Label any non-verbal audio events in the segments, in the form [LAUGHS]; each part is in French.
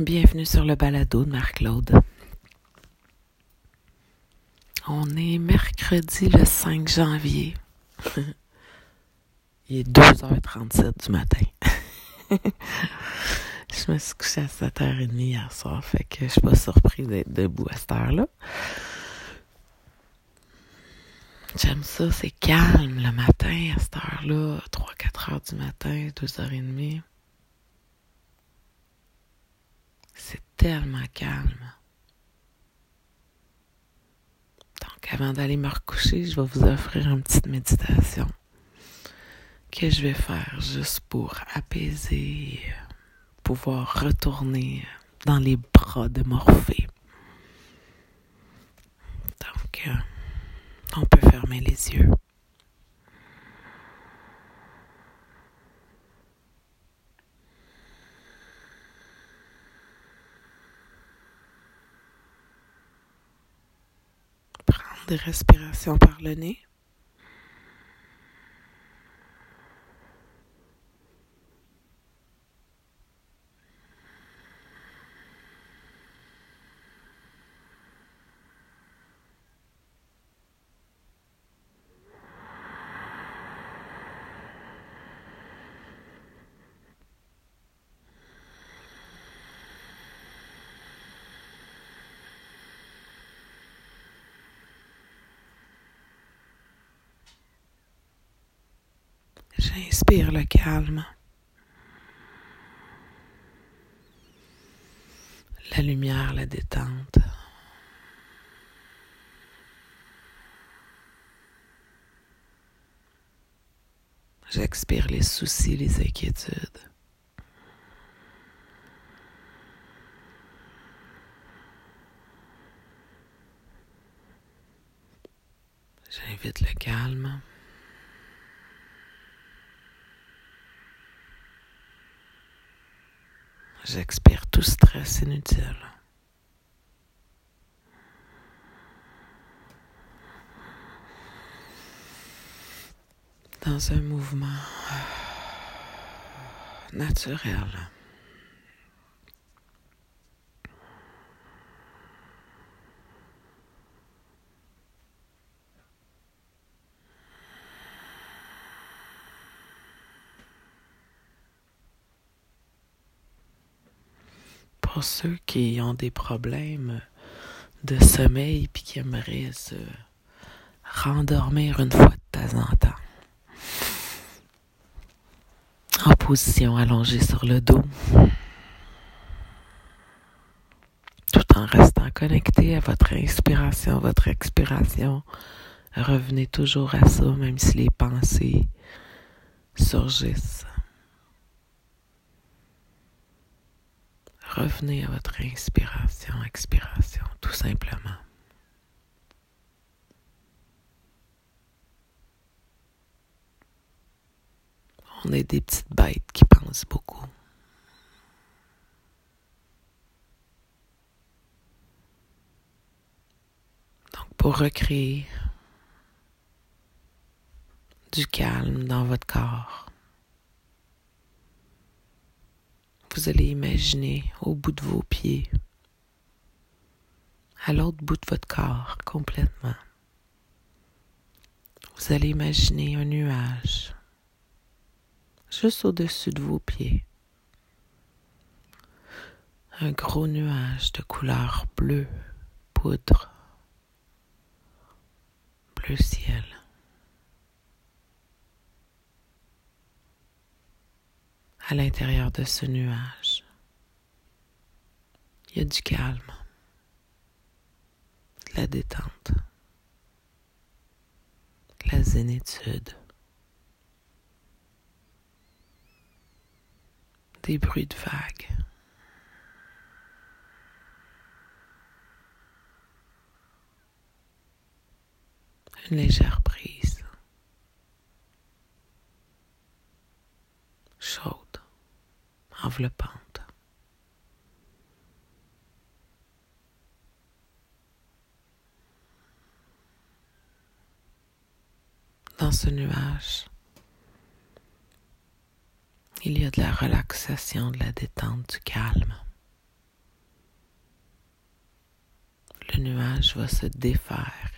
Bienvenue sur le balado de Marc-Claude. On est mercredi le 5 janvier. [LAUGHS] Il est 2h37 du matin. [LAUGHS] je me suis couchée à 7h30 hier soir, fait que je suis pas surprise d'être debout à cette heure-là. J'aime ça, c'est calme le matin à cette heure-là, 3-4 heures du matin, 2h30. C'est tellement calme. Donc, avant d'aller me recoucher, je vais vous offrir une petite méditation que je vais faire juste pour apaiser, pouvoir retourner dans les bras de Morphée. Donc, euh, on peut fermer les yeux. Des respirations par le nez. J'inspire le calme. La lumière, la détente. J'expire les soucis, les inquiétudes. J'invite le calme. J'expire tout stress inutile. Dans un mouvement naturel. Pour ceux qui ont des problèmes de sommeil puis qui aimeraient se rendormir une fois de temps en temps. En position allongée sur le dos. Tout en restant connecté à votre inspiration, votre expiration. Revenez toujours à ça, même si les pensées surgissent. Revenez à votre inspiration, expiration, tout simplement. On est des petites bêtes qui pensent beaucoup. Donc pour recréer du calme dans votre corps, vous allez imaginer au bout de vos pieds, à l'autre bout de votre corps complètement. Vous allez imaginer un nuage juste au-dessus de vos pieds. Un gros nuage de couleur bleue, poudre, bleu ciel. À l'intérieur de ce nuage. Il y a du calme, la détente, la zénitude, des bruits de vagues. Une légère brise. Chaude enveloppante. Dans ce nuage, il y a de la relaxation, de la détente, du calme. Le nuage va se défaire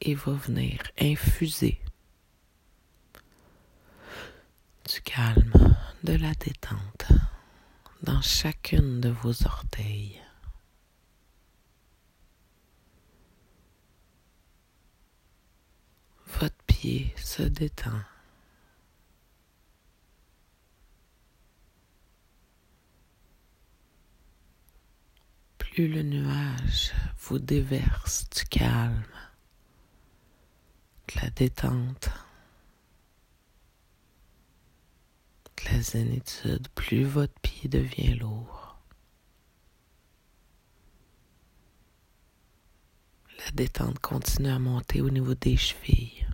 et va venir infuser du calme, de la détente dans chacune de vos orteils. Votre pied se détend. Plus le nuage vous déverse du calme, de la détente, la zénitude, plus votre pied devient lourd. La détente continue à monter au niveau des chevilles.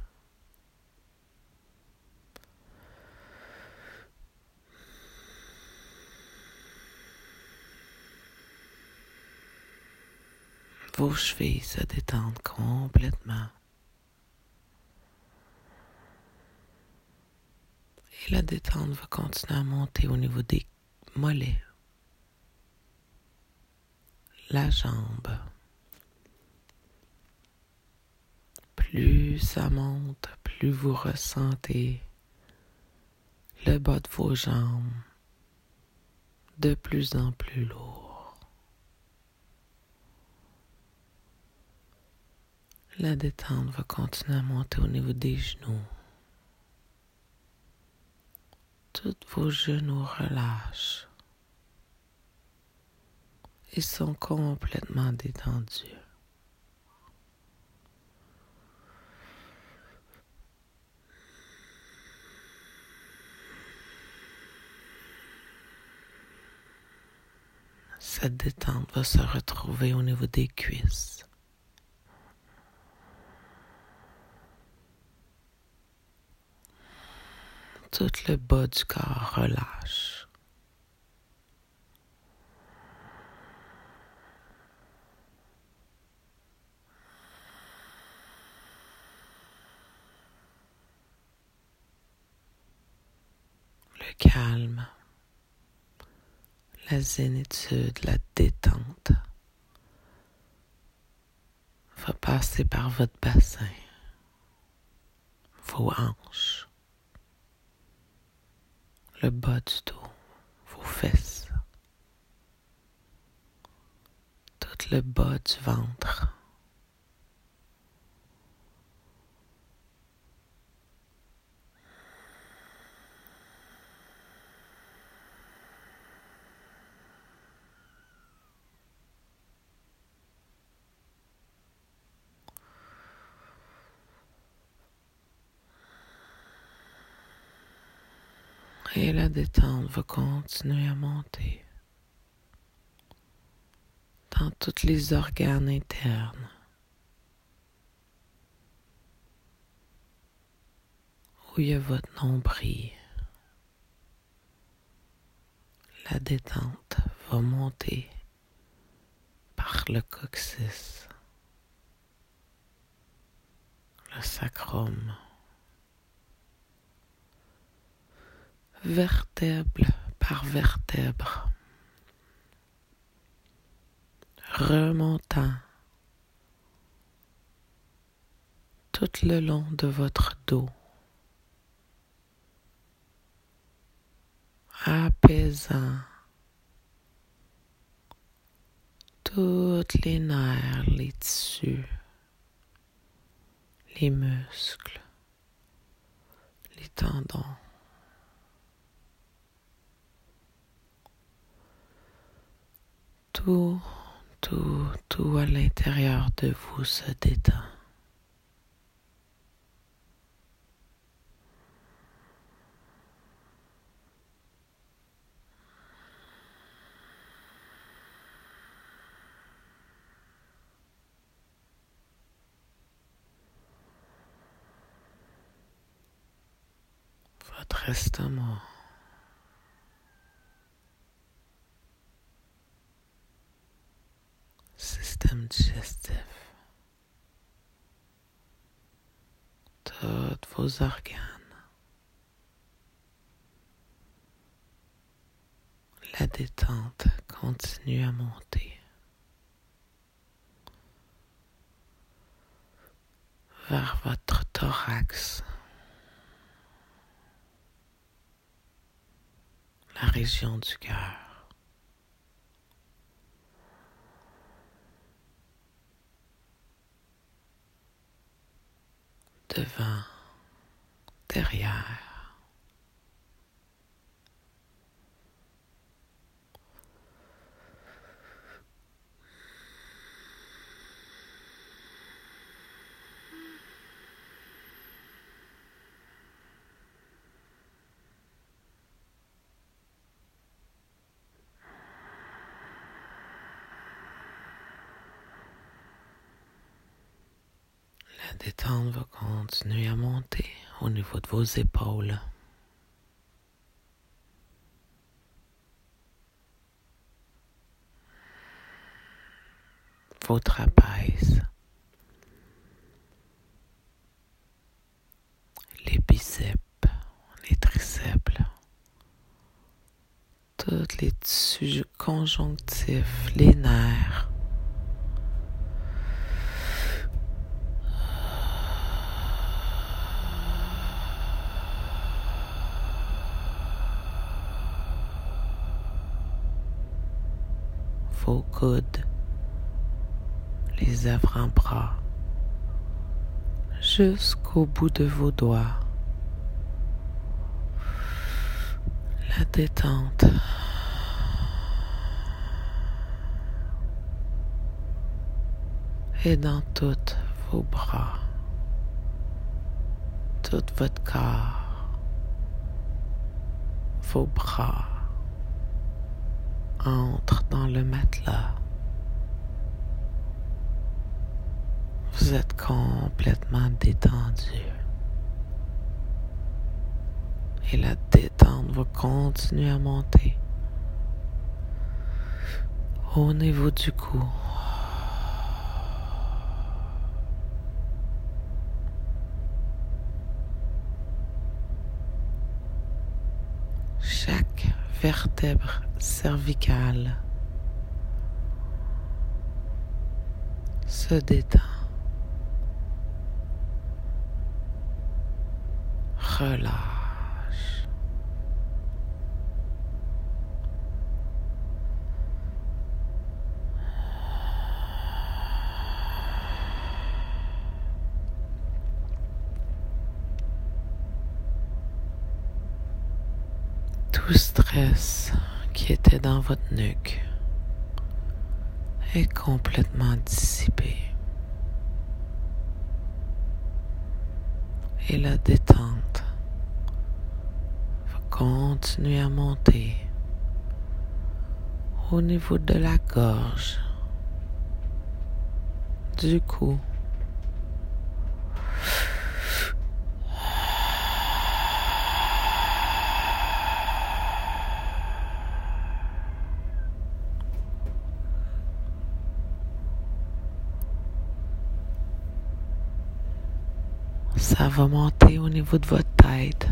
Vos chevilles se détendent complètement. La détente va continuer à monter au niveau des mollets, la jambe. Plus ça monte, plus vous ressentez le bas de vos jambes de plus en plus lourd. La détente va continuer à monter au niveau des genoux. Tous vos genoux relâchent et sont complètement détendus. Cette détente va se retrouver au niveau des cuisses. Tout le bas du corps relâche. Le calme, la zénitude, la détente va passer par votre bassin, vos hanches le bas du dos, vos fesses, tout le bas du ventre. Et la détente va continuer à monter dans tous les organes internes. Où il y a votre nombril? La détente va monter par le coccyx, le sacrum. Vertèbre par vertèbre, remontant tout le long de votre dos, apaisant toutes les nerfs, les tissus, les muscles, les tendons. Tout, tout, tout à l'intérieur de vous se détend. Votre. تفضفض vos organes, la détente continue à monter. Vers votre thorax, la région du cœur. Devant, derrière. La détente va continuer à monter au niveau de vos épaules. Vos trapèzes. Les biceps, les triceps. Tous les tissus conjonctifs, les nerfs. Coudes, les avant-bras, jusqu'au bout de vos doigts. La détente. Et dans tous vos bras, tout votre corps, vos bras entre dans le matelas. Vous êtes complètement détendu. Et la détente va continuer à monter au niveau du cou. Chaque vertèbre cervicale se détend. Relâche. Stress qui était dans votre nuque est complètement dissipé. Et la détente va continuer à monter au niveau de la gorge, du cou, Ça monter au niveau de votre tête.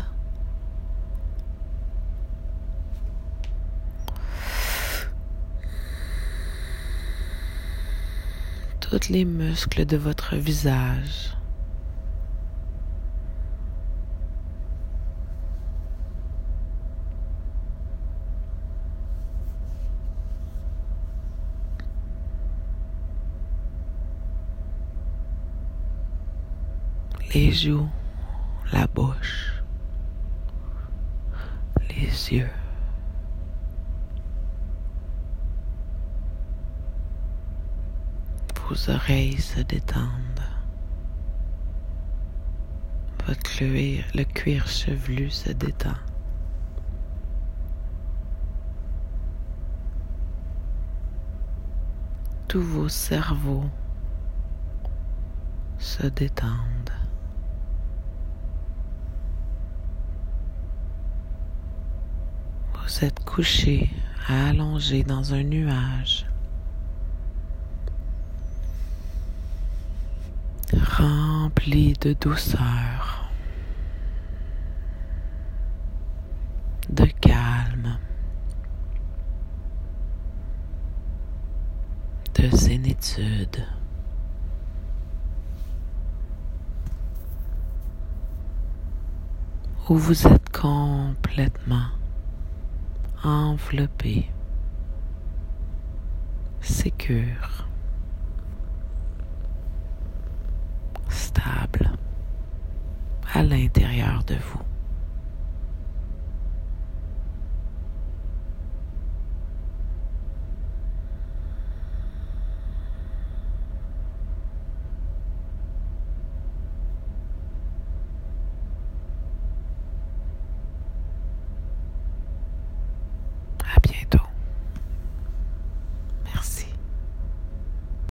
Tous les muscles de votre visage. La bouche, les yeux. Vos oreilles se détendent. Votre cuir, le cuir chevelu se détend. Tous vos cerveaux se détendent. Vous êtes couché, allongé dans un nuage, rempli de douceur, de calme, de zénitude. où vous êtes complètement enveloppé, sécure, stable à l'intérieur de vous.